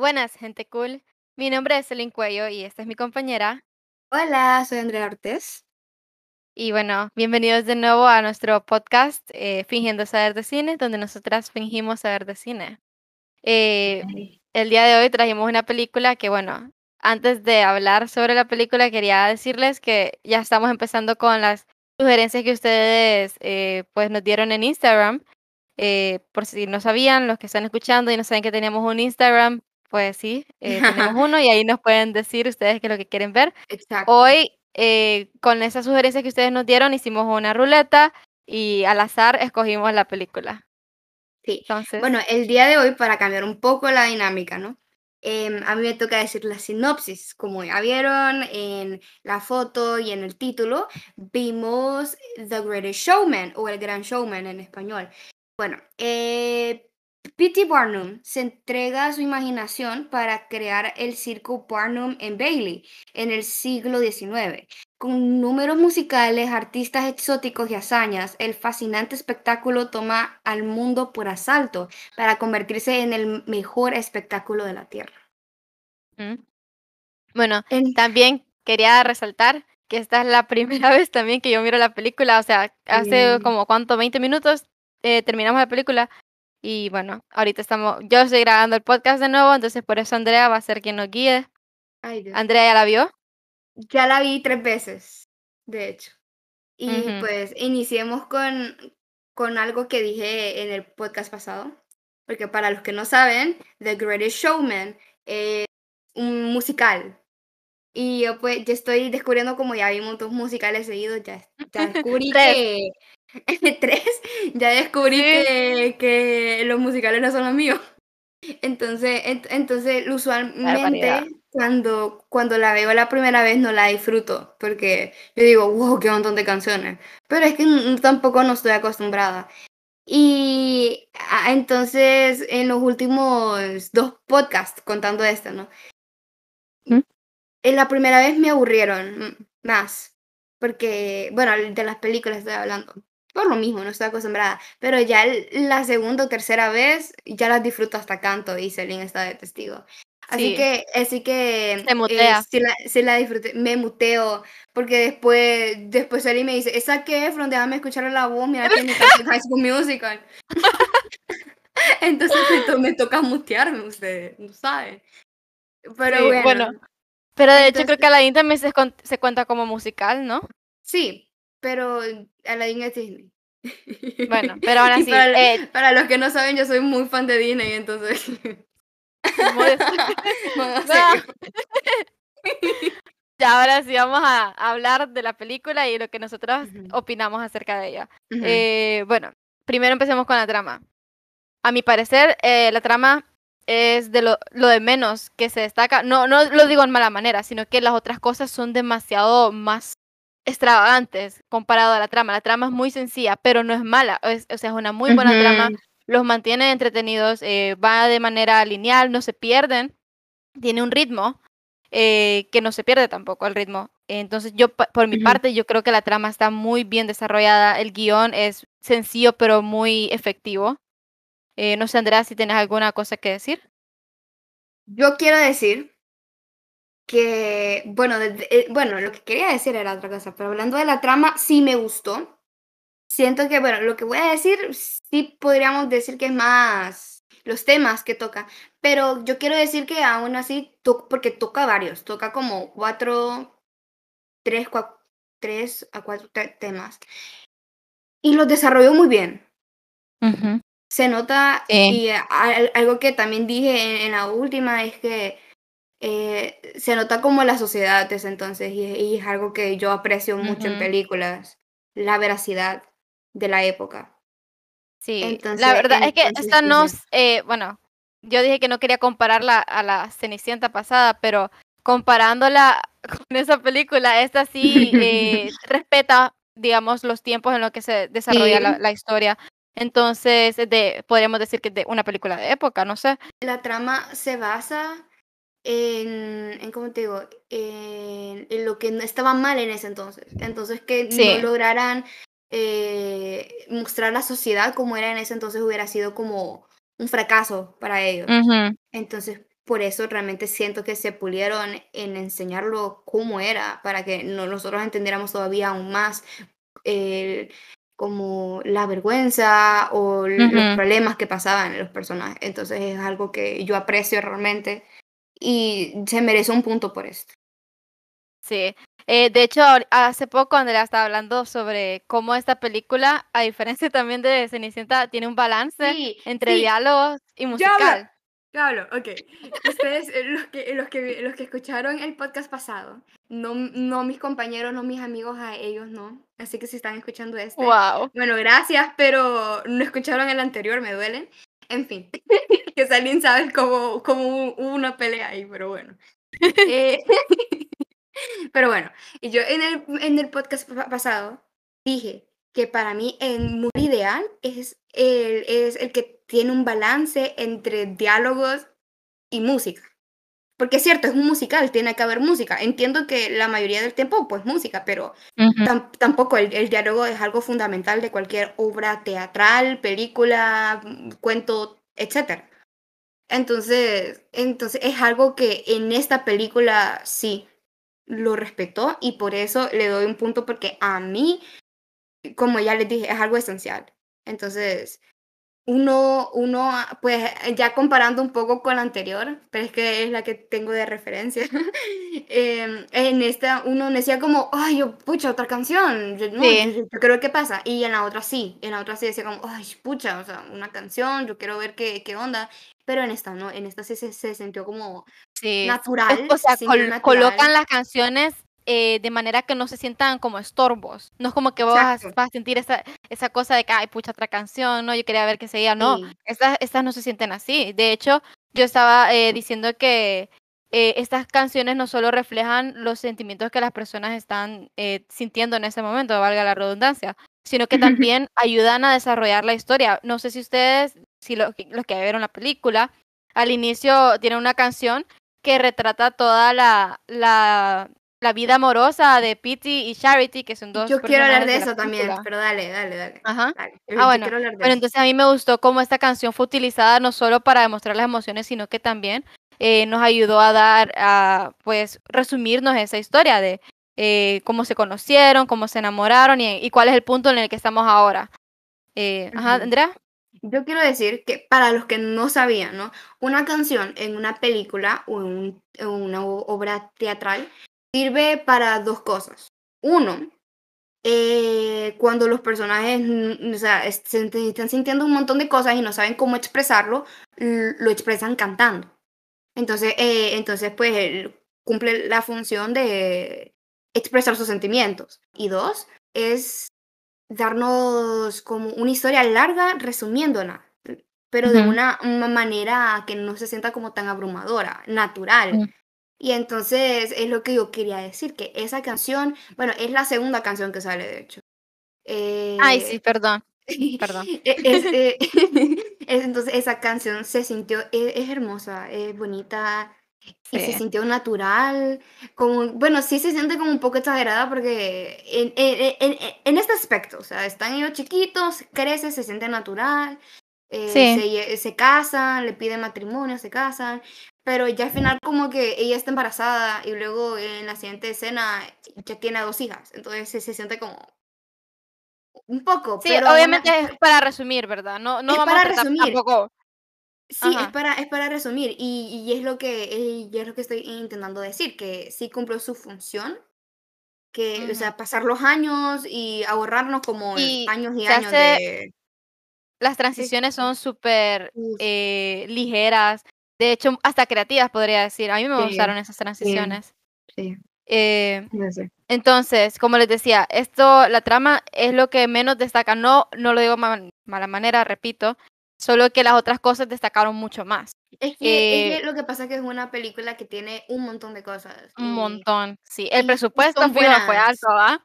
Buenas, gente cool. Mi nombre es Celine Cuello y esta es mi compañera. Hola, soy Andrea Ortiz. Y bueno, bienvenidos de nuevo a nuestro podcast eh, Fingiendo Saber de Cine, donde nosotras fingimos saber de cine. Eh, el día de hoy trajimos una película que, bueno, antes de hablar sobre la película, quería decirles que ya estamos empezando con las sugerencias que ustedes eh, pues nos dieron en Instagram. por si no sabían, los que están escuchando y no saben que teníamos un Instagram, pues sí, eh, tenemos uno y ahí nos pueden decir ustedes qué es lo que quieren ver. Exacto. Hoy, eh, con esas sugerencias que ustedes nos dieron, hicimos una ruleta y al azar escogimos la película. Sí. Entonces... Bueno, el día de hoy, para cambiar un poco la dinámica, ¿no? Em, a mí me toca decir la sinopsis. Como ya vieron en la foto y en el título, vimos The Greatest Showman o El Gran Showman en español. Bueno, eh, P.T. Barnum se entrega a su imaginación para crear el circo Barnum en Bailey en el siglo XIX. Con números musicales, artistas exóticos y hazañas, el fascinante espectáculo toma al mundo por asalto para convertirse en el mejor espectáculo de la Tierra. Bueno, también quería resaltar que esta es la primera vez también que yo miro la película, o sea, hace como cuánto, 20 minutos eh, terminamos la película y bueno, ahorita estamos, yo estoy grabando el podcast de nuevo, entonces por eso Andrea va a ser quien nos guíe. Andrea ya la vio. Ya la vi tres veces, de hecho. Y pues iniciemos con, con algo que dije en el podcast pasado, porque para los que no saben, The Greatest Showman es un musical. Y yo pues ya estoy descubriendo como ya vi muchos musicales seguidos, ya, ya descubrí que tres, ya descubrí que, que, los musicales no son los míos. Entonces, entonces usualmente cuando, cuando la veo la primera vez no la disfruto, porque yo digo, wow, qué montón de canciones. Pero es que tampoco no estoy acostumbrada. Y entonces en los últimos dos podcasts contando esto, ¿no? ¿Mm? En la primera vez me aburrieron más, porque, bueno, de las películas estoy hablando por lo mismo, no estoy acostumbrada. Pero ya la segunda o tercera vez ya las disfruto hasta canto y Celine está de testigo. Así que, así que Se mutea. Eh, si, la, disfruté, me muteo, porque después, después Celine me dice, ¿esa qué, Efron? Déjame escuchar la voz, mira que mi High School Musical. Entonces me, toca mutearme, ustedes, no saben. Pero bueno. Pero de hecho creo que Aladdin también se, se cuenta como musical, ¿no? Sí, pero Aladdin es Disney. Bueno, pero ahora sí. Eh, para, los que no saben, yo soy muy fan de Disney, entonces. ya, ahora sí vamos a hablar de la película y lo que nosotros opinamos acerca de ella. Eh, bueno, primero empecemos con la trama. A mi parecer, eh, la trama es de lo, lo, de menos que se destaca. No, no lo digo en mala manera, sino que las otras cosas son demasiado más extravagantes comparado a la trama. La trama es muy sencilla, pero no es mala. o sea, es una muy buena trama. Los mantiene entretenidos, eh, va de manera lineal, no se pierden. Tiene un ritmo eh, que no se pierde tampoco el ritmo. Entonces, yo, por mi parte, yo creo que la trama está muy bien desarrollada. El guion es sencillo, pero muy efectivo. Eh, no sé, Andrea, si tienes alguna cosa que decir. Yo quiero decir que, bueno, eh, bueno, lo que quería decir era otra cosa, pero hablando de la trama, sí me gustó. Siento que, bueno, lo que voy a decir, sí podríamos decir que es más los temas que toca, pero yo quiero decir que aún así, porque toca varios, toca como cuatro, tres, tres a cuatro temas. Y los desarrolló muy bien. Se nota, y algo que también dije en la última es que eh, se nota como la sociedad desde entonces y, es algo que yo aprecio mucho en películas, la veracidad de la época. Sí, la verdad es que esta no, eh, bueno, yo dije que no quería compararla a la Cenicienta pasada, pero comparándola con esa película, esta sí eh, respeta, digamos, los tiempos en los que se desarrolla la, la, historia. Entonces, de, podríamos decir que es de una película de época, no sé. La trama se basa en, en ¿cómo te digo? En, en, lo que estaba mal en ese entonces. Entonces, que no lograran eh, mostrar la sociedad como era en ese entonces hubiera sido como un fracaso para ellos. Entonces, por eso realmente siento que se pulieron en enseñarlo cómo era, para que nosotros entendiéramos todavía aún más como la vergüenza o los problemas que pasaban en los personajes. Entonces es algo que yo aprecio realmente y se merece un punto por esto. Sí, eh, de hecho, hace poco Andrea estaba hablando sobre cómo esta película, a diferencia también de Cenicienta, tiene un balance entre diálogos y musical. Claro, ok. Ustedes, eh, los que, los, que, los que escucharon el podcast pasado, no, no mis compañeros, no mis amigos, a ellos no. Así que si están escuchando este. Wow. Bueno, gracias, pero no escucharon el anterior, me duelen. En fin, que Salín sabe cómo, cómo hubo una pelea ahí, pero bueno. Eh, pero bueno, y yo en el, en el podcast pasado dije que para mí el muy ideal es el, es el que tiene un balance entre diálogos y música. Porque es cierto, es un musical, tiene que haber música. Entiendo que la mayoría del tiempo, pues música, pero tampoco el, el, diálogo es algo fundamental de cualquier obra teatral, película, cuento, etc. Entonces, entonces es algo que en esta película sí lo respetó y por eso le doy un punto porque a mí, como ya les dije, es algo esencial. Entonces, uno, uno, pues ya comparando un poco con la anterior, pero es que es la que tengo de referencia, em, en esta uno decía como, ay, yo, pucha, otra canción, yo, no, yo, creo que pasa, y en la otra sí, en la otra sí decía como, ay, pucha, o sea, una canción, yo quiero ver qué, qué onda, pero en esta no, en esta sí se, se sintió como natural. O sea, colocan las canciones eh, de manera que no se sientan como estorbos. No es como que vos vas, a sentir esa, esa cosa de que, ay, pucha, otra canción, no, yo quería ver que seguía. No, estas, estas no se sienten así. De hecho, yo estaba eh, diciendo que eh, estas canciones no solo reflejan los sentimientos que las personas están sintiendo en ese momento, valga la redundancia, sino que también ayudan a desarrollar la historia. No sé si ustedes, si los, los que vieron la película, al inicio tiene una canción que retrata toda la, la la vida amorosa de Pity y Charity, que son dos. Yo quiero hablar de, eso también, pero dale, dale, dale. Ajá. Ah, bueno. Pero entonces a mí me gustó cómo esta canción fue utilizada no solo para demostrar las emociones, sino que también eh, nos ayudó a dar, a, pues, resumirnos esa historia de eh, cómo se conocieron, cómo se enamoraron y, cuál es el punto en el que estamos ahora. Eh, ajá, Andrea. Yo quiero decir que para los que no sabían, ¿no? Una canción en una película o en una obra teatral sirve para dos cosas. Uno, eh, cuando los personajes o sea, están sintiendo un montón de cosas y no saben cómo expresarlo, lo expresan cantando. Entonces, eh, entonces pues cumple la función de expresar sus sentimientos. Y dos, es darnos como una historia larga resumiéndola, pero de una, manera que no se sienta como tan abrumadora, natural. Mm. Y entonces es lo que yo quería decir, que esa canción, bueno, es la segunda canción que sale, de hecho. Ay, sí, eh, perdón. Perdón. E, eh, es, entonces esa canción se sintió, e, es, hermosa, es bonita y se sintió natural. Como, bueno, sí se siente como un poco exagerada porque en, en, en, este aspecto, o sea, están ellos chiquitos, crece, se siente natural. Eh, se, se, casan, le piden matrimonio, se casan, pero ya al final como que ella está embarazada y luego en la siguiente escena ya tiene dos hijas, entonces se, siente como un poco. Sí, obviamente es para resumir, ¿verdad? No, no vamos para a resumir. tampoco. Sí, es para, es para resumir y, y es lo que y es lo que estoy intentando decir, que sí cumplió su función, que, o sea, pasar los años y ahorrarnos como años y años de... Las transiciones son súper eh, ligeras, de hecho, hasta creativas podría decir. A mí me gustaron esas transiciones. Sí. Eh, entonces, como les decía, esto, la trama es lo que menos destaca. No, no lo digo de mala manera, repito, solo que las otras cosas destacaron mucho más. Es que, eh, lo que pasa es que es una película que tiene un montón de cosas. Un montón, sí. El presupuesto fue, fue alto, ¿ah?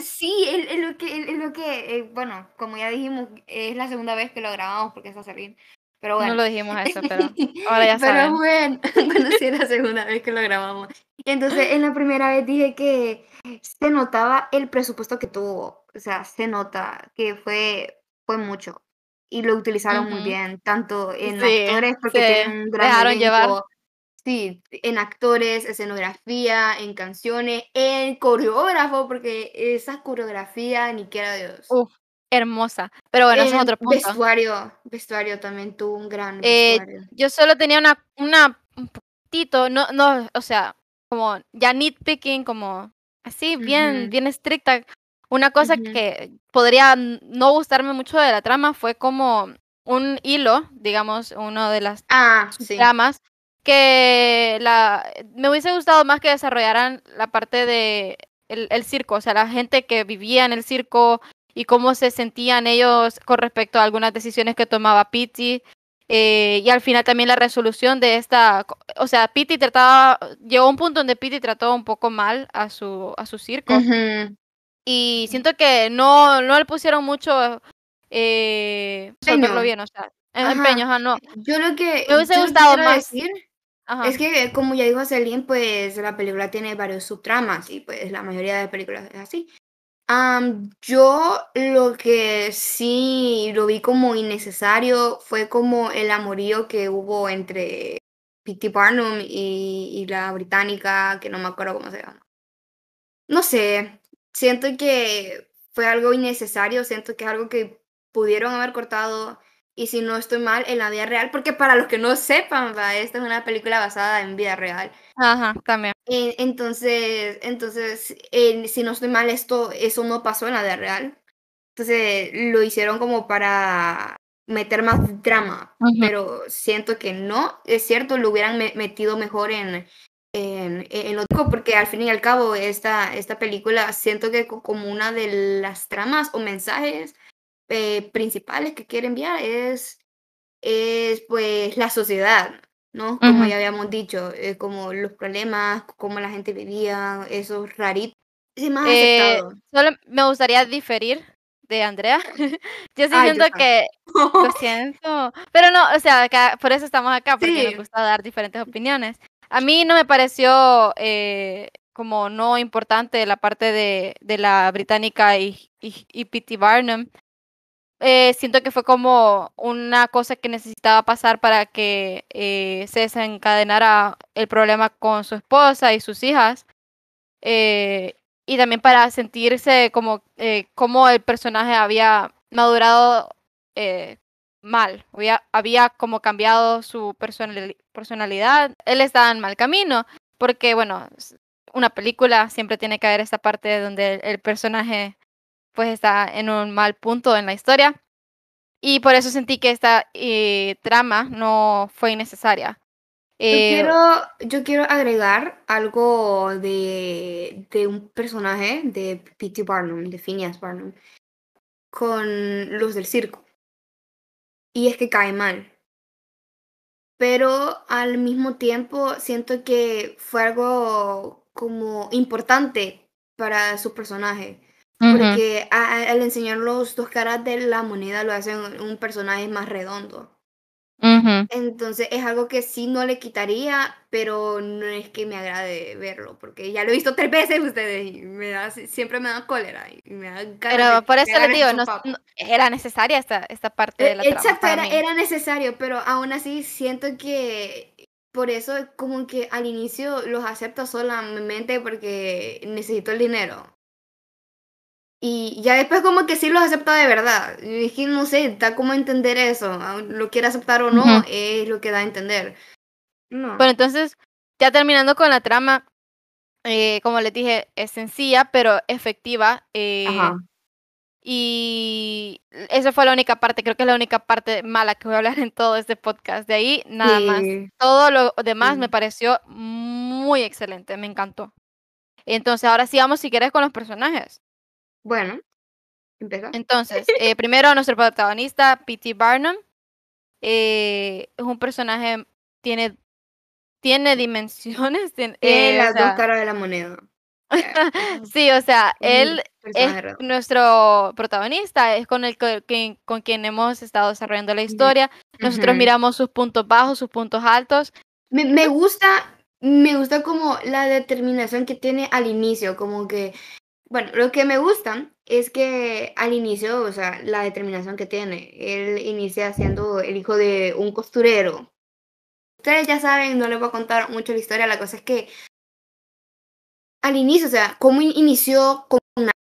sí, es lo que, es lo que bueno, como ya dijimos, es la segunda vez que lo grabamos porque es a salir. Pero bueno. No lo dijimos eso, pero ahora ya saben. Pero bueno, bueno, sí la segunda vez que lo grabamos. Y entonces en la primera vez dije que se notaba el presupuesto que tuvo. O sea, se nota que fue, fue mucho. Y lo utilizaron muy bien, tanto en actores, porque tienen un gran elenco, llevar. Sí, en actores, escenografía, en canciones, en coreógrafo, porque esa coreografía, ni quiera Dios. Uf, hermosa. Pero bueno, ese es otro punto. Vestuario, vestuario también tuvo un gran eh, yo solo tenía una, una, un poquitito, no, no, o sea, como ya nitpicking, como así, bien, bien estricta. Una cosa que podría no gustarme mucho de la trama fue como un hilo, digamos, uno de las ah, tramas que la, me hubiese gustado más que desarrollaran la parte de el, circo, o sea, la gente que vivía en el circo y cómo se sentían ellos con respecto a algunas decisiones que tomaba Pity. Eh, y al final también la resolución de esta, o sea, Pity trataba, llegó a un punto donde Pity trató un poco mal a su, a su circo. Y siento que no, no le pusieron mucho eh, bien, o sea, empeño, no. Yo lo que me hubiese gustado más. Decir es que, como ya dijo Celine, pues la película tiene varios subtramas y pues la mayoría de películas es así. Yo lo que sí lo vi como innecesario fue como el amorío que hubo entre P.T. Barnum y, y, la británica, que no me acuerdo cómo se llama. No sé, siento que fue algo innecesario, siento que es algo que pudieron haber cortado y si no estoy mal, en la vida real, porque para los que no sepan, ¿va? esta es una película basada en vida real. Ajá, también. entonces, entonces si no estoy mal, esto, eso no pasó en la vida real. Entonces lo hicieron como para meter más drama, pero siento que no, es cierto, lo hubieran metido mejor en, en, en lo porque al fin y al cabo esta, esta película siento que como una de las tramas o mensajes eh, principales que quiere enviar es, es pues la sociedad, ¿no? Como ya habíamos dicho, eh, como los problemas, cómo la gente vivía, esos raritos. más eh, solo me gustaría diferir de Andrea. yo sí siento que lo siento, pero no, o sea, por eso estamos acá, porque nos gusta dar diferentes opiniones. A mí no me pareció como no importante la parte de, de la británica y, y, y P.T. Barnum. Eh, siento que fue como una cosa que necesitaba pasar para que eh, se desencadenara el problema con su esposa y sus hijas. Eh, y también para sentirse como, como el personaje había madurado mal, había, había, como cambiado su personalidad. Él estaba en mal camino, porque bueno, una película siempre tiene que haber esa parte donde el personaje pues está en un mal punto en la historia. Y por eso sentí que esta eh, trama no fue innecesaria. yo, eh, quiero, yo quiero agregar algo de, de un personaje de P.T. Barnum, de Phineas Barnum, con los del circo. Y es que cae mal. Pero al mismo tiempo siento que fue algo como importante para su personaje. Porque al enseñar los dos caras de la moneda lo hacen un personaje más redondo. Entonces es algo que sí no le quitaría, pero no es que me agrade verlo, porque ya lo he visto tres veces ustedes y me da, siempre me da cólera. Y me da pero por eso les digo, no, era necesaria esta, esta parte de e, la trama. Exacto, era, era necesario, pero aún así siento que por eso como que al inicio los acepto solamente porque necesito el dinero. Y ya después como que sí lo acepta de verdad. Y es que no sé, da como entender eso. Lo quiere aceptar o no, es lo que da a entender. No. Bueno, entonces, ya terminando con la trama, eh, como les dije, es sencilla, pero efectiva. Eh, y esa fue la única parte, creo que es la única parte mala que voy a hablar en todo este podcast. De ahí, nada más. Todo lo demás me pareció muy excelente, me encantó. Entonces, ahora sí vamos, si quieres, con los personajes. Bueno, empieza. Entonces, eh, primero nuestro protagonista, P.T. Barnum, eh, es un personaje, tiene, tiene dimensiones. Tiene, eh, las dos caras de la moneda. sí, o sea, él es nuestro protagonista, es con el con quien hemos estado desarrollando la historia. Nosotros miramos sus puntos bajos, sus puntos altos. Me, me, gusta, me gusta como la determinación que tiene al inicio, como que bueno, lo que me gusta es que al inicio, o sea, la determinación que tiene, él inicia siendo el hijo de un costurero. Ustedes ya saben, no les voy a contar mucho la historia, la cosa es que al inicio, o sea, cómo inició con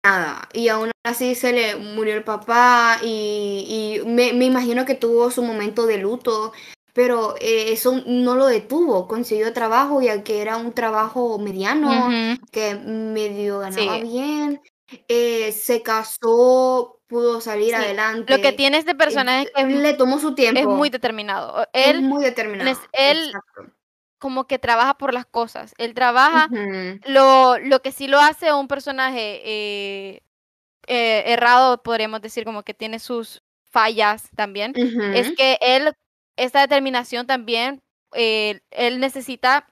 nada y aún así se le murió el papá y, me, imagino que tuvo su momento de luto, pero eh, eso no lo detuvo, consiguió trabajo ya que era un trabajo mediano, que medio ganaba bien, eh, se casó, pudo salir adelante. Lo que tiene este personaje es que le tomó su tiempo. Es muy determinado. Él, es muy determinado. él como que trabaja por las cosas. Él trabaja, lo, lo que sí lo hace un personaje eh, eh, errado, podríamos decir, como que tiene sus fallas también, es que él, esta determinación también, eh, él necesita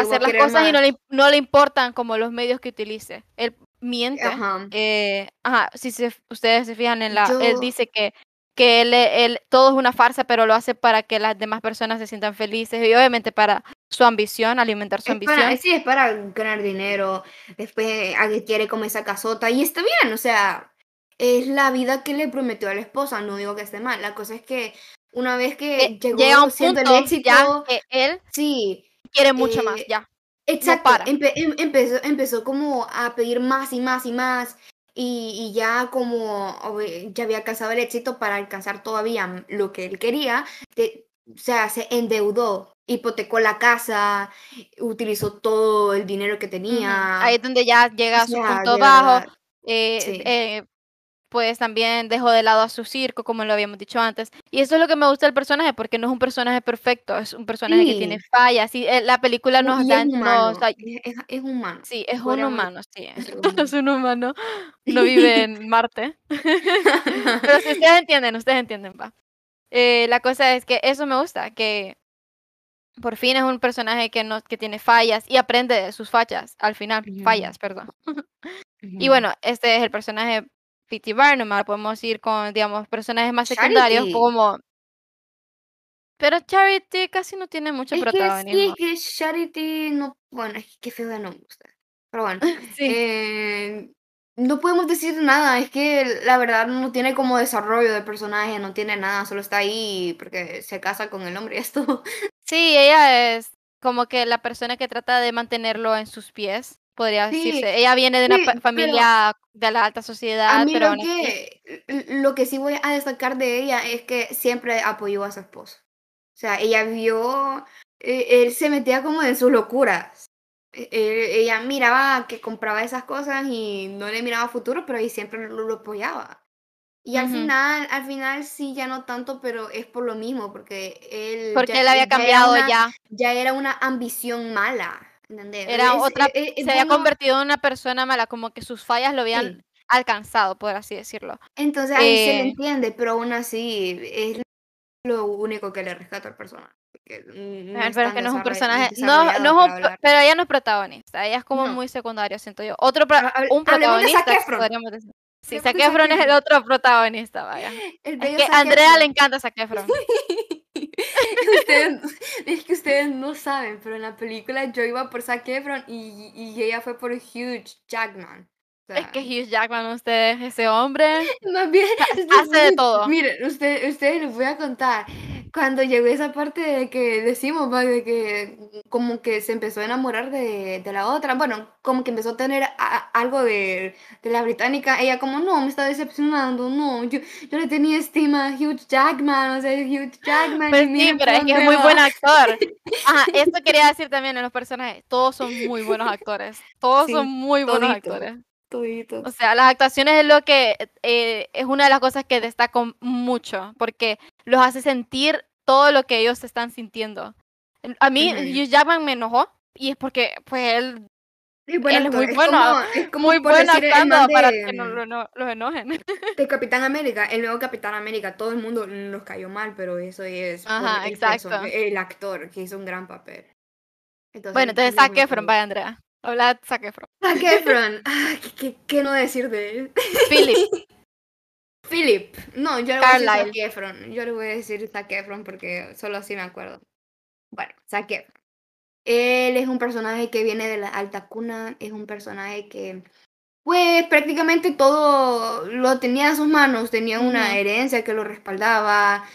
hacer las cosas y no le, no le importan como los medios que utilice. Él miente. Ajá. si ustedes se fijan en la, él dice que que él, él, todo es una farsa, pero lo hace para que las demás personas se sientan felices y obviamente para su ambición, alimentar su ambición. sí, es para ganar dinero, después quiere comer esa casota y está bien, o sea, es la vida que le prometió a la esposa, no digo que esté mal, la cosa es que una vez que eh, llegó llega un punto el éxito, que él sí, quiere mucho más, eh, ya. Exacto, em, empezó, empezó como a pedir más y más y más y, ya como ya había alcanzado el éxito para alcanzar todavía lo que él quería, o sea, se endeudó, hipotecó la casa, utilizó todo el dinero que tenía. Ahí es donde ya llega a su punto bajo. Eh, eh, pues también dejó de lado a su circo, como lo habíamos dicho antes. Y eso es lo que me gusta del personaje, porque no es un personaje perfecto, es un personaje que tiene fallas. Y eh, la película nos da... es, humano. Sí, es un humano, sí. Es un humano. No vive en Marte. Pero si ustedes entienden, ustedes entienden, va. Eh, la cosa es que eso me gusta, que por fin es un personaje que, no, que tiene fallas y aprende de sus fallas, al final, fallas, perdón. Y bueno, este es el personaje P.T. Barnum, ahora podemos ir con, digamos, personajes más secundarios como... Pero Charity casi no tiene mucho protagonismo. Que, sí, que Charity no... Bueno, es que feo no me gusta. Pero bueno, sí. eh, no podemos decir nada, es que la verdad no tiene como desarrollo de personaje, no tiene nada, solo está ahí porque se casa con el hombre y esto. Sí, ella es como que la persona que trata de mantenerlo en sus pies podría decirse. Ella viene de una familia de la alta sociedad, a pero lo que, lo que sí voy a destacar de ella es que siempre apoyó a su esposo. O sea, ella vio, eh, él se metía como en sus locuras. E, e, ella miraba que compraba esas cosas y no le miraba futuro, pero ahí siempre lo, apoyaba. Y al final, al final sí, ya no tanto, pero es por lo mismo, porque él... Porque él había cambiado ya. Ya era una ambición mala. Era otra, se había convertido en una persona mala, como que sus fallas lo habían alcanzado, por así decirlo. Entonces ahí se le eh entiende, pero aún así es lo único que le rescata al personaje. No pero es que no es un personaje, no, no pero ella no es protagonista, ella es como muy secundaria, siento yo. Otro un protagonista, podríamos decir. Sí, Zac Efron es el otro protagonista, vaya. es que a Andrea le encanta Zac Efron. es que ustedes no saben, pero en la película yo iba por Zac Efron y, y ella fue por Hugh Jackman. es que Hugh Jackman, usted, ese hombre, más bien, hace de todo. Miren, usted, ustedes les voy a contar cuando llegó esa parte de que decimos, de que como que se empezó a enamorar de, de la otra, bueno, como que empezó a tener algo de, de, la británica, ella como, no, me está decepcionando, no, yo, yo le tenía estima a Hugh Jackman, o sea, Hugh Jackman. Pues sí, pero es que es muy buen actor. Ajá, esto quería decir también en los personajes, todos son muy buenos actores, todos son muy buenos actores. O sea, las actuaciones es lo que eh, es una de las cosas que destaco mucho, porque los hace sentir todo lo que ellos están sintiendo. A mí, Hugh Jackman me enojó, y es porque, pues, él, es muy bueno, es como, muy bueno actuando para que no, los enojen. De Capitán América, el nuevo Capitán América, todo el mundo nos cayó mal, pero eso es Ajá, el, exacto. el actor que hizo un gran papel. bueno, entonces Zac Efron, vaya Andrea. Habla Zac Efron. Zac Efron. ¿qué, ¿qué, no decir de él? Philip. Philip. No, yo le voy a decir Zac Efron. Yo le voy a decir Zac Efron porque solo así me acuerdo. Bueno, Zac Efron. Él es un personaje que viene de la alta cuna. Es un personaje que, pues, prácticamente todo lo tenía en sus manos. Tenía una herencia que lo respaldaba.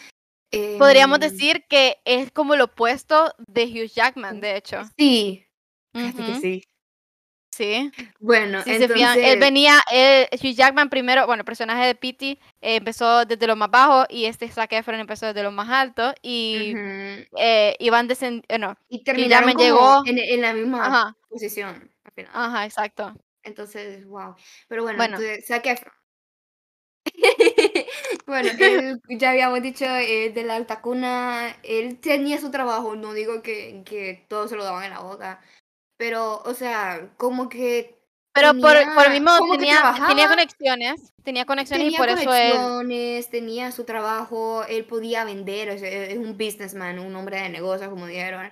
Podríamos Em, decir que es como lo opuesto de Hugh Jackman, de hecho. Sí, que sí. Sí. Bueno, Si se fijan, él entonces, venía, él, Hugh Jackman primero, bueno, el personaje de Pity eh, empezó desde lo más bajo y este Zac Efron empezó desde lo más alto y eh, iban descendiendo, no, y terminaron como llegó, en, en la misma ajá, posición al final. ajá, exacto. Entonces, wow. Pero bueno, Bueno, entonces, Zac Efron. Bueno, él, ya habíamos dicho, eh, de la alta cuna, él tenía su trabajo, no digo que, que todos se lo daban en la boca, pero, o sea, como que pero por, por tenía, mismo tenía, tenía conexiones, tenía conexiones y tenía por eso él, conexiones, tenía su trabajo, él podía vender, o sea, es un businessman, un hombre de negocios, como dijeron,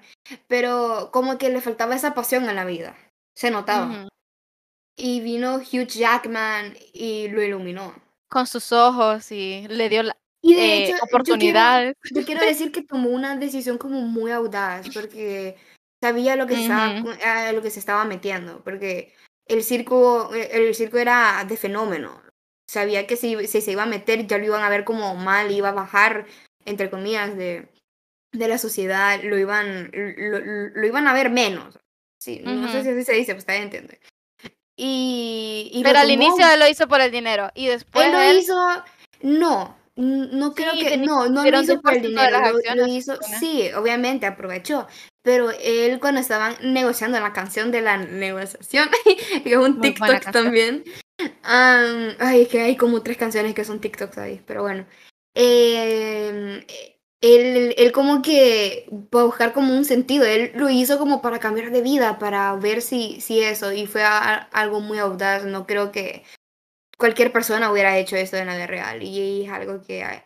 pero como que le faltaba esa pasión en la vida, se notaba. ujú, Y vino Hugh Jackman y lo iluminó. con sus ojos y le dio la, Y de eh, hecho, yo quiero oportunidades. yo quiero decir que tomó una decisión como muy audaz, porque sabía lo que se estaba Ujú, cu a lo que se estaba metiendo, porque el circo e el circo era de fenómeno. Sabía que si si se iba a meter, ya lo iban a ver como mal, iba a bajar, entre comillas, de de la sociedad, lo iban lo lo iban a ver menos. Sí, no sé si así se dice, pues usted entiende. Y Pero al inicio él lo hizo por el dinero y después Él lo él hizo no, no creo sí, que no, no lo hizo por el 10% de dinero, lo hizo sí, obviamente aprovechó, pero él cuando estaban negociando la canción de la negociación, que es un Muy TikTok también, am, ay, es que hay como 3 canciones que son TikToks ahí, pero bueno, em, él él como que para buscar como un sentido, él lo hizo como para cambiar de vida, para ver si si eso, y fue a algo muy audaz, no creo que cualquier persona hubiera hecho esto en la vida real y es algo que,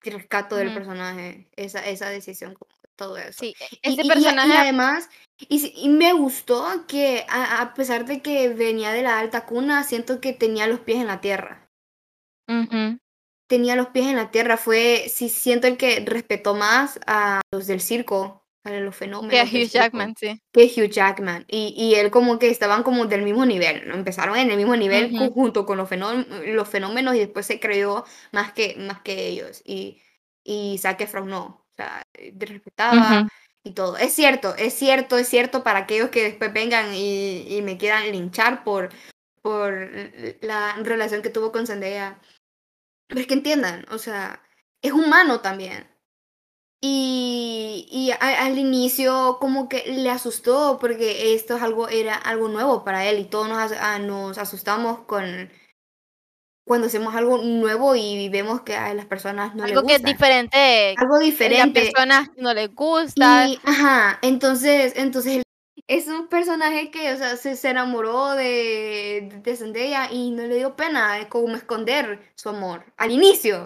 que rescato del personaje, esa, esa decisión, como todo eso. Sí, e Y, ese y, y, a- y personaje además, y, me gustó que a, a pesar de que venía de la alta cuna, siento que tenía los pies en la tierra. Tenía los pies en la tierra, fue, sí, siento el que respetó más a los del circo, a los que a fenómenos Hugh circo. Jackman, sí. que Hugh Jackman. Y, y él como que estaban como del mismo nivel. Empezaron en el mismo nivel junto con los, fenó- los fenómenos y después se creó más que, más que ellos. Y, y Zac Efron no, sea, eh, respetaba ujú, y todo. Es cierto, es cierto, es cierto para aquellos que después vengan y, y me quieran linchar por, por la relación que tuvo con Zendaya. Pero es que entiendan, o sea, es humano también. Y, y a- al inicio como que le asustó porque esto es algo, era algo nuevo para él y todos nos, ah, nos asustamos con cuando hacemos algo nuevo y vemos que a las personas no le algo que es gusta. diferente, Algo eh, las diferente. personas no les gusta. Y, ajá, entonces, entonces es un personaje que, o sea, se, se enamoró de, de Zendaya y no le dio pena, es como esconder su amor al inicio.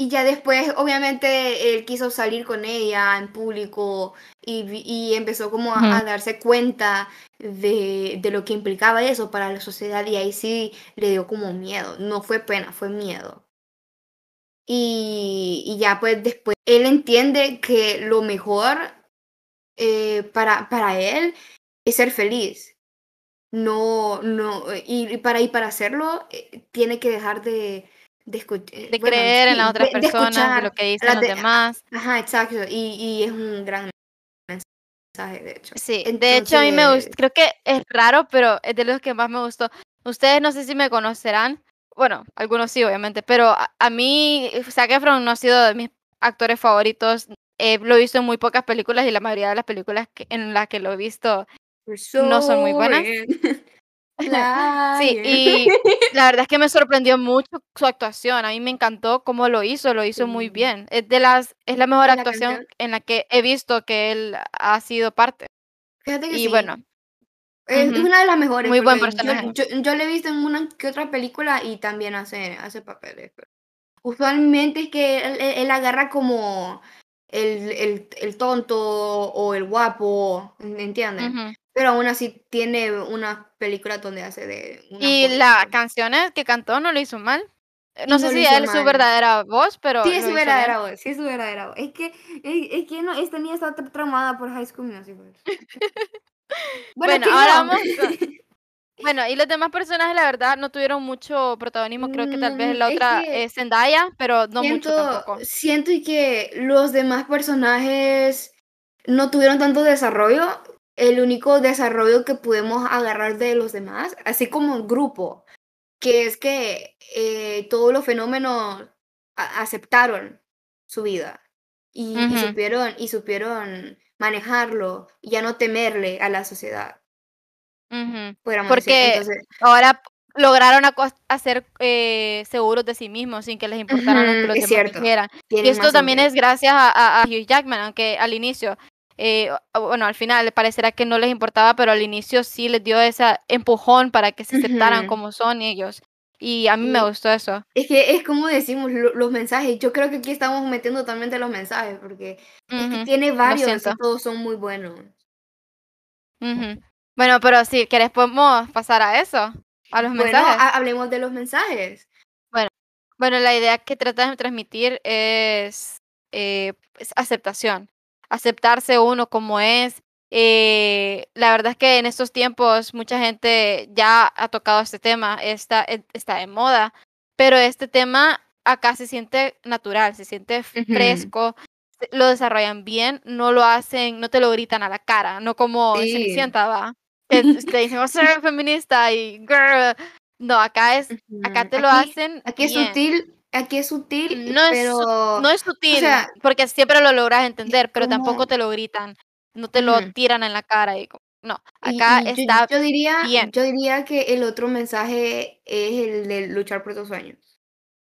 Y ya después, obviamente, él quiso salir con ella en público y, y empezó como a, darse cuenta de, de lo que implicaba eso para la sociedad y ahí sí le dio como miedo. No fue pena, fue miedo. Y, y ya pues después él entiende que lo mejor eh, para, para él es ser feliz. No, no, y, y para, y para hacerlo eh, tiene que dejar de, de escuchar, de bueno, creer en las otras de, de personas, de lo escuchar que dicen los de, demás. ajá, exacto, y, y es un gran mensaje, de hecho. Sí, de hecho a mí me Entonces, gusta, creo que es raro, pero es de los que más me gustó. Ustedes no sé si me conocerán, bueno, algunos sí, obviamente, pero a, a mí Zac Efron no ha sido de mis actores favoritos. Eh, lo he visto en muy pocas películas y la mayoría de las películas que- en las que lo he visto no son muy buenas. Sí, y la verdad es que me sorprendió mucho su actuación. A mí me encantó cómo lo hizo, lo hizo muy Sí. bien. Es de las, es la mejor la actuación canción. en la que he visto que él ha sido parte. Fíjate que Y sí. bueno, Es, es ujú, una de las mejores muy buen porque yo, personaje. yo, yo le he visto en una que otra película y también hace, hace papeles. Usualmente es que él, él- agarra como el, el, el tonto o el guapo, ¿me entienden? Ujú. Pero aún así tiene una película donde hace de una Y las canciones que cantó no lo hizo mal. No no sé si es su verdadera voz, pero Sí, es su hizo bien. verdadera voz, sí es su verdadera voz. Es que, es, es que no, esta niña está tra- traumada por High School Musical. Bueno, Bueno, ¿quién ahora vamos con Bueno, y los demás personajes, la verdad, no tuvieron mucho protagonismo. Creo que tal vez la otra es Zendaya, pero no mucho tampoco. Siento que los demás personajes no tuvieron tanto desarrollo. El único desarrollo que pudimos agarrar de los demás, así como el grupo, que es que eh, todos los fenómenos aceptaron su vida y, supieron, y supieron manejarlo y ya no temerle a la sociedad. Porque ahora lograron hacer eh, seguros de sí mismos sin que les importaran lo que los demás dijeran. Y esto también es gracias a, Hugh Jackman, aunque al inicio, eh, bueno, al final parecerá que no les importaba, pero al inicio sí les dio ese empujón para que se aceptaran como son ellos. Y a mí me gustó eso. Es que es como decimos los mensajes. Yo creo que aquí estamos metiendo totalmente los mensajes porque tiene varios y todos son muy buenos. Bueno, pero si quieres podemos pasar a eso, a los mensajes. Bueno, hablemos de los mensajes. Bueno, bueno, la idea que tratas de transmitir es, eh, es aceptación. Aceptarse uno como es, eh, la verdad es que en estos tiempos mucha gente ya ha tocado este tema, está, e, está de moda, pero este tema acá se siente natural, se siente fresco, lo desarrollan bien, no lo hacen, no te lo gritan a la cara, no como se Cenicienta, va. Que te dicen, oh, ser feminista y girl. No, acá es, acá te lo hacen. Aquí es sutil, aquí es sutil, no pero... Es, no es sutil, porque siempre lo logras entender, pero tampoco te lo gritan no te lo tiran en la cara y no, acá está yo, diría, bien. Yo diría que el otro mensaje es el de luchar por tus sueños.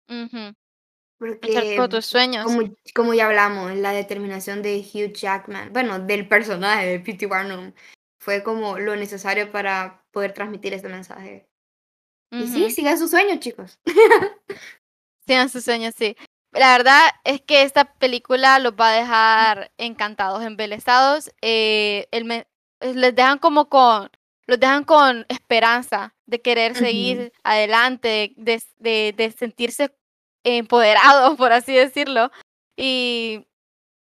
luchar por tus sueños. Como, como, ya hablamos, la determinación de Hugh Jackman, bueno, del personaje de P.T. Barnum, fue como lo necesario para poder transmitir este mensaje. Y sí, sigan sus sueños, chicos. sigan sus sueños, sí. La verdad es que esta película los va a dejar encantados, embelesados. Eh, les dejan como con, los dejan con esperanza de querer seguir adelante, de, de, sentirse empoderados, por así decirlo. Y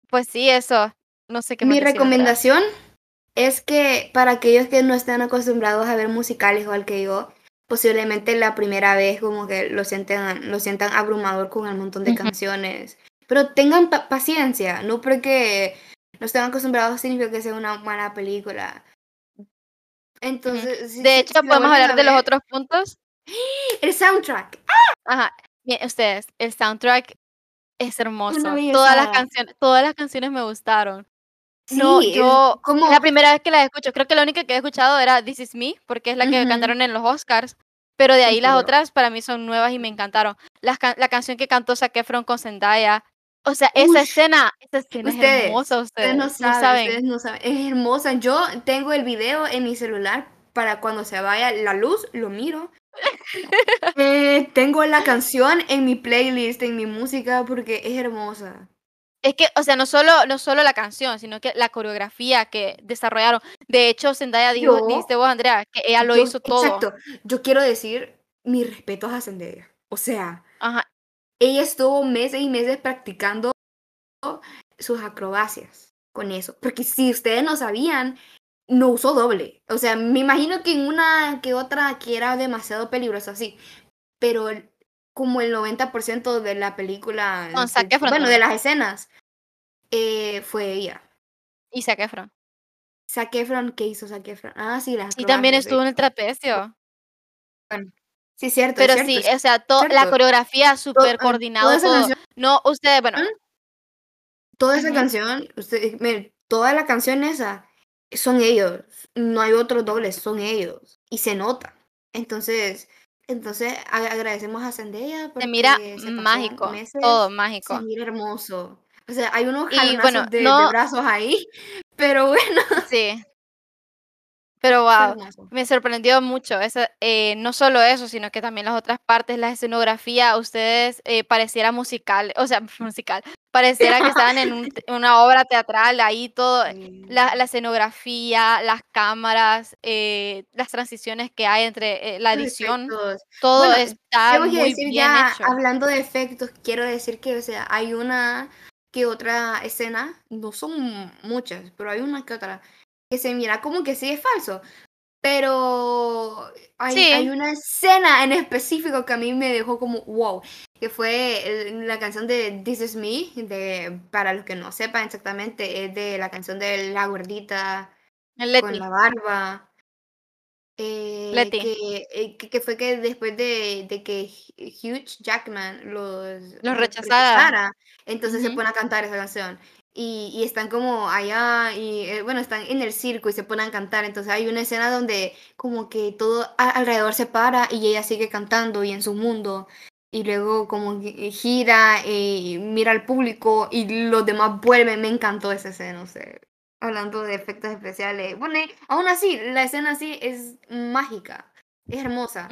pues sí, eso. No sé qué Mi recomendación es que para aquellos que no están acostumbrados a ver musicales igual que yo, posiblemente la primera vez como que lo sientan, lo sientan abrumador con el montón de canciones. Pero tengan paciencia, no porque no estén acostumbrados significa que sea una buena película. Entonces, de hecho, podemos hablar de los otros puntos. El soundtrack. Ajá. Bien, ustedes, el soundtrack es hermoso. Todas las canciones, todas las canciones me gustaron. No, yo como... la primera vez que la escucho, creo que la única que he escuchado era This Is Me, porque es la que cantaron en los Oscars, pero de ahí las otras para mí son nuevas y me encantaron. La, la canción que cantó Zac Efron con Zendaya, o sea, esa escena, esa escena es hermosa, ustedes, no, saben, ustedes no saben, es hermosa. Yo tengo el video en mi celular para cuando se vaya la luz, lo miro. Eh, tengo la canción en mi playlist, en mi música, porque es hermosa. Es que, o sea, no solo, no solo la canción, sino que la coreografía que desarrollaron. De hecho, Zendaya dijo, dijiste vos, Andrea, que ella lo hizo todo. Exacto. Yo quiero decir mis respetos a Zendaya. O sea, ella estuvo meses y meses practicando sus acrobacias con eso. Porque si ustedes no sabían, no usó doble. O sea, me imagino que en una que otra que era demasiado peligrosa, sí. Pero como el 90% de la película, bueno, de las escenas, eh, fue ella. ¿Y Zac Efron? Zac Efron, ¿qué hizo Zac Efron? Ah, sí, las Y también estuvo en el trapecio. Bueno, sí, cierto. Pero sí, o sea, la coreografía súper coordinada. No, ustedes, bueno. Toda esa canción, usted, toda la canción esa, son ellos. No hay otros dobles, son ellos. Y se nota. Entonces, entonces agradecemos a Zendaya porque se mira mágico, todo mágico. Se mira hermoso. O sea, hay unos jalonazos de, de, brazos ahí, pero bueno. Sí. Pero wow, me sorprendió mucho. Eso, eh, no solo eso, sino que también las otras partes, la escenografía, ustedes eh, pareciera musical, o sea, musical, pareciera que estaban en una obra teatral, ahí todo, la, escenografía, las cámaras, eh, las transiciones que hay entre la edición, todo está muy decir bien ya, hecho. Hablando de efectos, quiero decir que, o sea, hay una que otra escena, no son muchas, pero hay una que otra que se mira como que sí es falso. Pero hay, una escena en específico que a mí me dejó como wow, que fue la canción de This Is Me, de, para los que no sepan exactamente, es de la canción de La Gordita con la barba. Eh, eh, que, que, fue que después de, de, que Hugh Jackman los, los rechazara, entonces se pone a cantar esa canción. Y, y están como allá, y eh, bueno, están en el circo y se ponen a cantar. Entonces hay una escena donde como que todo alrededor se para y ella sigue cantando y en su mundo. Y luego como gira y mira al público y los demás vuelven. Me encantó esa escena, no sé hablando de efectos especiales. Bueno, aún así, la escena así es mágica, es hermosa.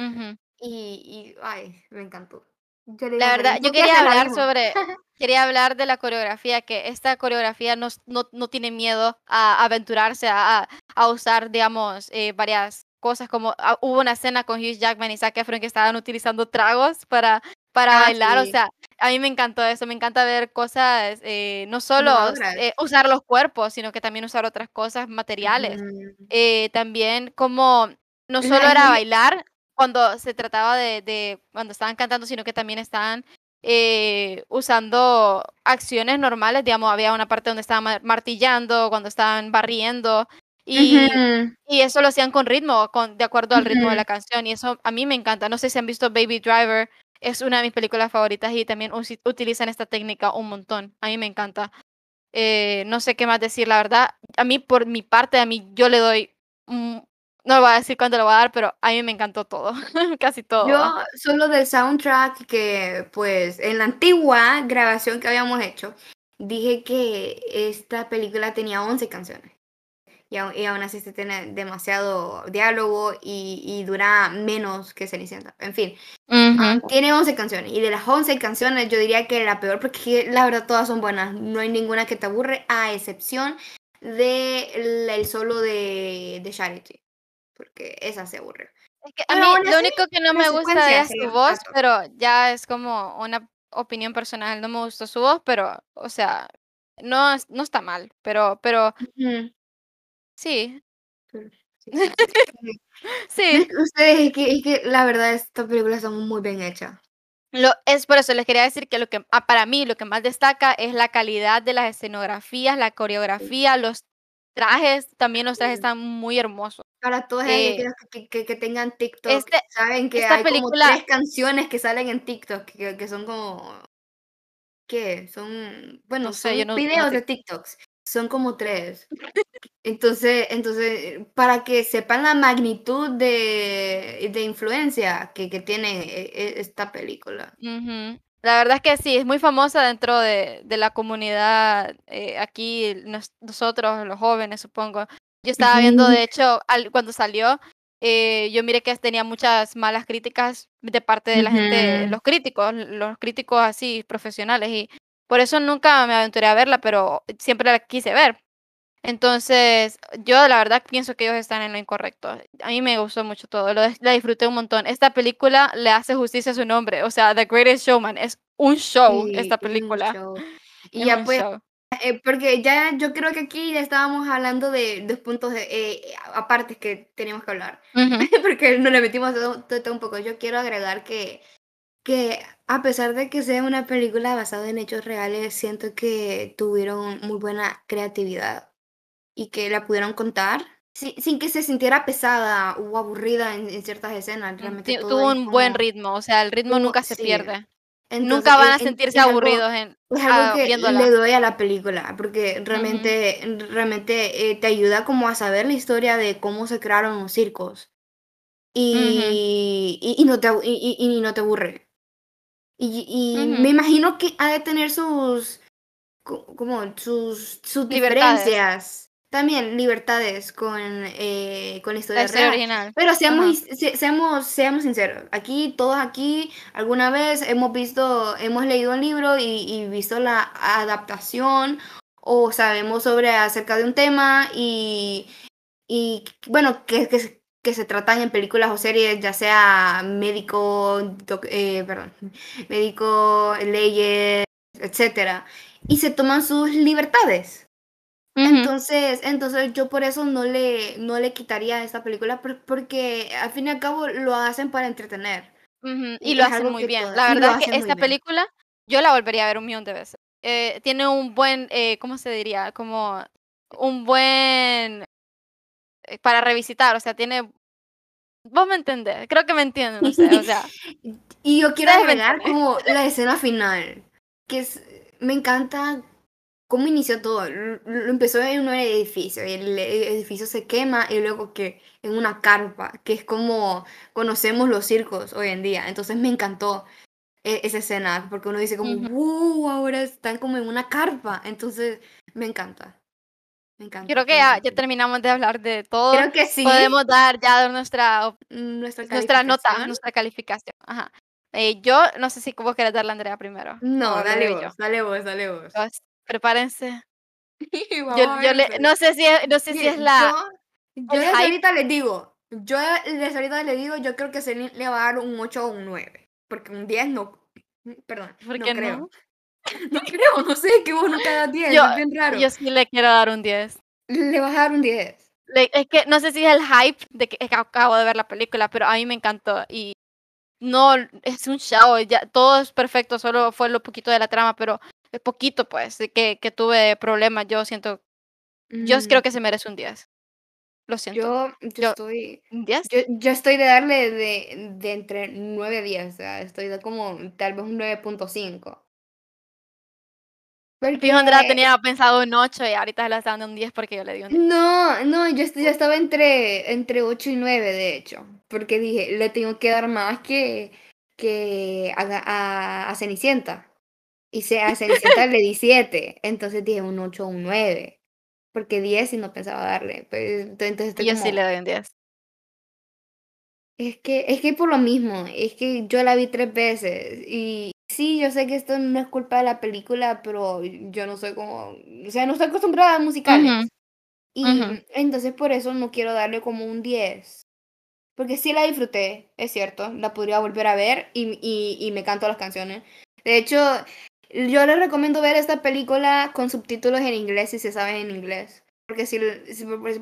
y, y, ay, me encantó. La verdad, yo quería hablar sobre, quería hablar de la coreografía, que esta coreografía no, no, no tiene miedo a aventurarse a, a usar, digamos, eh, varias cosas como ah, hubo una escena con Hugh Jackman y Zac Efron que estaban utilizando tragos para para ah, bailar, o sea, a mí me encantó eso, me encanta ver cosas, eh, no solo eh, usar los cuerpos, sino que también usar otras cosas materiales. Eh, también como no solo era bailar cuando se trataba de, de, cuando estaban cantando, sino que también estaban usando acciones normales, digamos, había una parte donde estaban martillando, cuando estaban barriendo. Y, y eso lo hacían con ritmo, con, de acuerdo al ritmo de la canción. Y eso a mí me encanta. No sé si han visto Baby Driver, es una de mis películas favoritas y también utilizan esta técnica un montón. A mí me encanta. Eh, no sé qué más decir, la verdad. A mí, por mi parte, a mí yo le doy... no voy a decir cuánto le voy a dar, pero a mí me encantó todo, casi todo. Yo solo del soundtrack que, pues, en la antigua grabación que habíamos hecho, dije que esta película tenía 11 canciones. Y, aún, así se tiene demasiado diálogo y, dura menos que Cenicienta. En fin, ah, tiene 11 canciones. Y de las 11 canciones yo diría que la peor porque la verdad todas son buenas, no hay ninguna que te aburre a excepción del el solo de, de Charity, porque esa se aburre. a mí lo único que no me gusta es su voz, pero ya es como una opinión personal, no me gustó su voz, pero, o sea, no, no está mal, pero, pero Sí. Sí. Ustedes, es que, es que la verdad, estas películas son muy bien hechas. Lo, es por eso les quería decir que lo que ah, para mí lo que más destaca es la calidad de las escenografías, la coreografía, los trajes, también los trajes están muy hermosos. Para todos eh, que, que, que, tengan TikTok, este, saben que hay película, como tres canciones que salen en TikTok, que, que son como, ¿qué? Son, bueno, son videos de TikToks, son como tres. Entonces, entonces, para que sepan la magnitud de, de influencia que, que tiene e, e, esta película. La verdad es que sí, es muy famosa dentro de, de la comunidad, eh, aquí nosotros, los jóvenes, supongo. Yo estaba viendo, de hecho, cuando salió, eh, yo miré que tenía muchas malas críticas de parte de la gente, los críticos, los críticos así profesionales, y por eso nunca me aventuré a verla, pero siempre la quise ver. Entonces, yo la verdad pienso que ellos están en lo incorrecto. A mí me gustó mucho todo, lo, la disfruté un montón. Esta película le hace justicia a su nombre, o sea, The Greatest Showman es un show esta película. Y ya pues, eh, porque ya yo creo que aquí ya estábamos hablando de dos puntos eh, aparte que teníamos que hablar, porque nos le metimos todo, todo, un poco. Yo quiero agregar que, que a pesar de que sea una película basada en hechos reales, siento que tuvieron muy buena creatividad y que la pudieron contar sin, que se sintiera pesada o aburrida en, ciertas escenas. Realmente tuvo un buen ritmo, o sea, el ritmo nunca se pierde. nunca van a sentirse aburridos en, es algo que le doy a la película, porque realmente, realmente eh, te ayuda como a saber la historia de cómo se crearon los circos. Y, y, no, te, y, no te aburre. Y, me imagino que ha de tener sus, como sus, sus diferencias también libertades con, eh, con la historia, real. original. Pero seamos, seamos, seamos sinceros, aquí, todos aquí, alguna vez hemos visto, hemos leído un libro y, visto la adaptación o sabemos sobre acerca de un tema y, y bueno, que, que, que se tratan en películas o series, ya sea médico, eh, perdón, médico, leyes, etcétera, y se toman sus libertades Entonces, entonces yo por eso no le, no le quitaría esta película porque al fin y al cabo lo hacen para entretener. Y, lo hacen muy bien. La verdad es que esta película yo la volvería a ver un millón de veces. Eh, tiene un buen, eh, ¿cómo se diría? Como un buen eh, para revisitar, o sea, tiene vos me entendés, creo que me entienden, o sea, y yo quiero agregar como la escena final, que es, me encanta cómo inició todo. Lo empezó en un edificio y el edificio se quema y luego que en una carpa, que es como conocemos los circos hoy en día. Entonces me encantó e, esa escena porque uno dice como, wow, ahora están como en una carpa. Entonces me encanta. Me encanta. Creo que ya, ya, terminamos de hablar de todo. Creo que sí. Podemos dar ya nuestra, nuestra, nuestra nota, nuestra calificación. Ajá. Eh, yo no sé si vos querés darle a Andrea primero. No, dale vos, dale vos, dale vos prepárense. yo, yo le, no sé si es, no sé si es la. Yo, yo ahorita les digo, yo les ahorita les digo, yo creo que se le va a dar un 8 o un 9. Porque un 10 no. Perdón, ¿Por no creo. No? no creo, no sé, que vos no te das 10, yo, es bien raro. Yo sí le quiero dar un 10. Le vas a dar un 10. es que no sé si es el hype de que, acabo de ver la película, pero a mí me encantó. Y no, es un show, ya, todo es perfecto, solo fue lo poquito de la trama, pero poquito, pues, que, que tuve problemas. Yo siento, yo creo que se merece un 10. Lo siento. Yo, yo, estoy. Yo, yo, estoy de darle de, de entre 9 y 10. O sea, estoy de como tal vez un 9.5. Porque Andrea tenía pensado un 8 y ahorita se lo está dando un 10 porque yo le di un 10. No, no, yo, yo estaba entre, entre 8 y 9, de hecho. Porque dije, le tengo que dar más que, que a, a, a Cenicienta. Y se, a Cenicienta le di 7. Entonces dije un 8 o un 9. Porque 10 y no pensaba darle. Pues, entonces yo sí le doy un 10. Es que, es que por lo mismo, es que yo la vi tres veces y sí, yo sé que esto no es culpa de la película, pero yo no soy como, o sea, no estoy acostumbrada a musicales. Y entonces por eso no quiero darle como un 10. Porque sí la disfruté, es cierto, la podría volver a ver y, y, y me canto las canciones. De hecho, yo les recomiendo ver esta película con subtítulos en inglés si se saben en inglés. Porque si,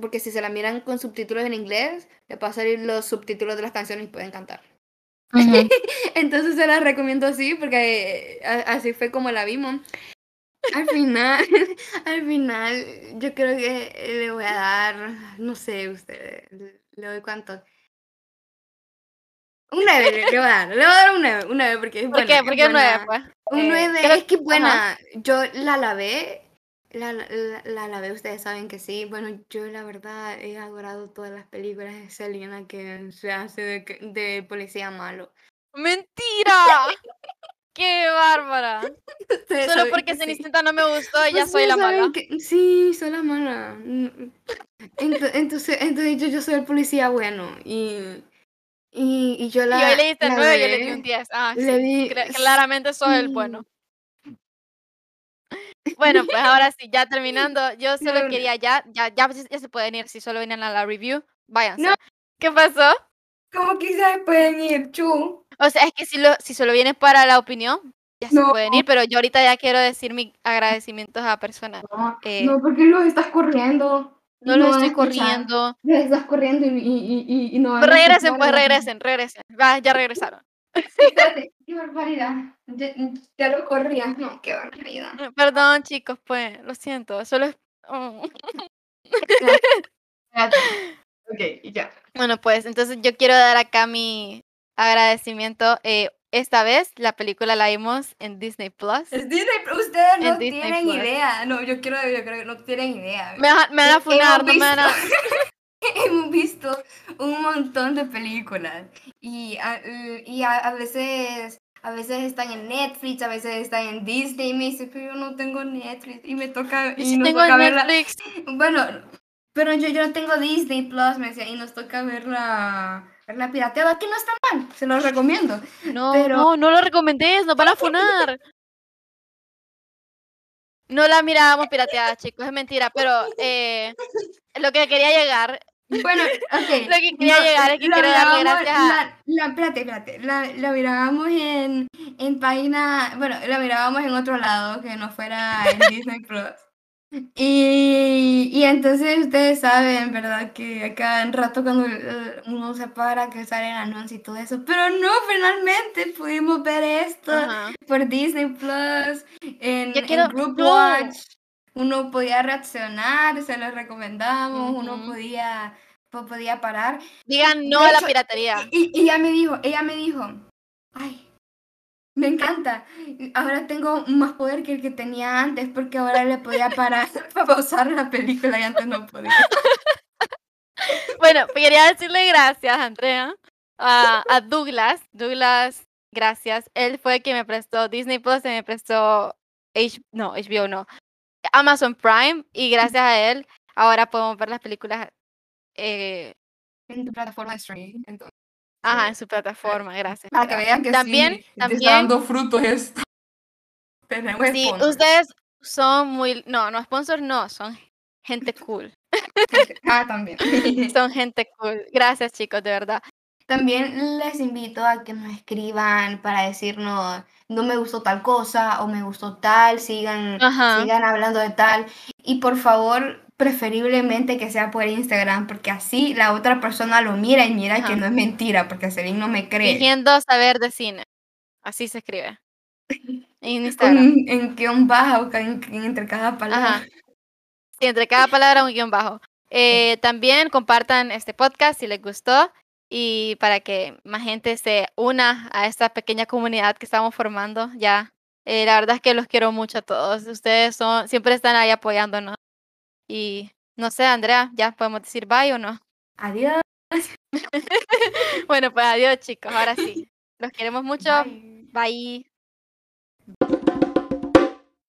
porque si se la miran con subtítulos en inglés, le a salir los subtítulos de las canciones y pueden cantar. Entonces se las recomiendo así, porque eh, así fue como la vimos. Al final, al final, yo creo que le voy a dar, no sé, usted, le doy cuánto. Un 9 le, voy a dar, le voy a dar un 9, un 9 porque es ¿Por qué? ¿Por qué un 9? Pues? Un 9, eh, es que buena. Yo la lavé, la, la, la, lavé, ustedes saben que sí. Bueno, yo la verdad he adorado todas las películas de Selena que se hace de, de policía malo. ¡Mentira! ¡Qué bárbara! Solo porque Cenicienta no me gustó, ya soy la mala. sí, soy la mala. Entonces, entonces yo, yo soy el policía bueno y y, y yo la. Y hoy le diste 9 y yo le di un 10. Ah, le sí. Claramente soy el bueno. Bueno, pues ahora sí, ya terminando, yo solo quería ya, ya, ya, ya, se pueden ir, si solo vienen a la review, váyanse. No. ¿Qué pasó? ¿Cómo que se pueden ir, Chu? O sea, es que si, lo, si solo vienes para la opinión, ya se pueden ir, pero yo ahorita ya quiero decir mis agradecimientos a personas. No, eh, no porque los estás corriendo. No, lo estoy corriendo. Estás corriendo y, y, y, y no. Regresen, pues regresen, regresen. Va, ya regresaron. qué barbaridad. Ya, lo corrías, no, qué barbaridad. Perdón, chicos, pues, lo siento. Solo es. Oh. ok, ya. Bueno, pues, entonces yo quiero dar acá mi agradecimiento. Eh, esta vez la película la vimos en Disney Plus. Es Disney Ustedes no tienen idea. No, yo quiero, yo creo que no tienen idea. Me, me van a funar, no me van a... Hemos visto un montón de películas y, a, y a, veces a veces están en Netflix, a veces están en Disney y me dice, pero yo no tengo Netflix y me toca y nos tengo toca Netflix. Bueno, pero yo, yo no tengo Disney Plus, me decía, y nos toca verla la pirateada, que no está mal, se lo recomiendo. No, no, no lo recomendé, nos van a funar. No la mirábamos pirateada, chicos, es mentira, pero eh, lo que quería llegar. Bueno, ok. lo que quería llegar es que quiero darle gracias a. La, espérate, espérate. La, la mirábamos en, en página. Bueno, la mirábamos en otro lado que no fuera en Disney Plus. Y, y entonces ustedes saben, ¿verdad? Que acá en rato cuando eh, uno se para que sale el anuncio y todo eso. Pero no, finalmente pudimos ver esto por Disney Plus, en, Group Watch. Uno podía reaccionar, se lo recomendamos, uno podía, podía parar. Digan no a la piratería. Y, y ella me dijo, ella me dijo, ay, me encanta. Ahora tengo más poder que el que tenía antes porque ahora le podía parar para pausar la película y antes no podía. Bueno, quería decirle gracias, Andrea, a, Douglas. Douglas, gracias. Él fue quien me prestó Disney Plus y me prestó H no, HBO no, Amazon Prime y gracias a él ahora podemos ver las películas eh, en tu plataforma de streaming. Entonces. Ajá, en su plataforma, gracias. Para que vean que también, sí, también, está dando frutos esto. sí, ustedes son muy, no, no sponsors no, son gente cool. ah, también. son gente cool. Gracias chicos, de verdad. También les invito a que nos escriban para decirnos, no me gustó tal cosa o me gustó tal, sigan, sigan hablando de tal. Y por favor, preferiblemente que sea por Instagram, porque así la otra persona lo mira y mira que no es mentira, porque Selin no me cree. Fingiendo saber de cine. Así se escribe. En Instagram. en guion bajo, entre cada palabra. Sí, entre cada palabra un guion bajo. Eh, también compartan este podcast si les gustó y para que más gente se una a esta pequeña comunidad que estamos formando ya. Eh, la verdad es que los quiero mucho a todos. Ustedes son, siempre están ahí apoyándonos. Y no sé, Andrea, ¿ya podemos decir bye o no? Adiós. bueno, pues adiós chicos, ahora sí. Los queremos mucho. bye.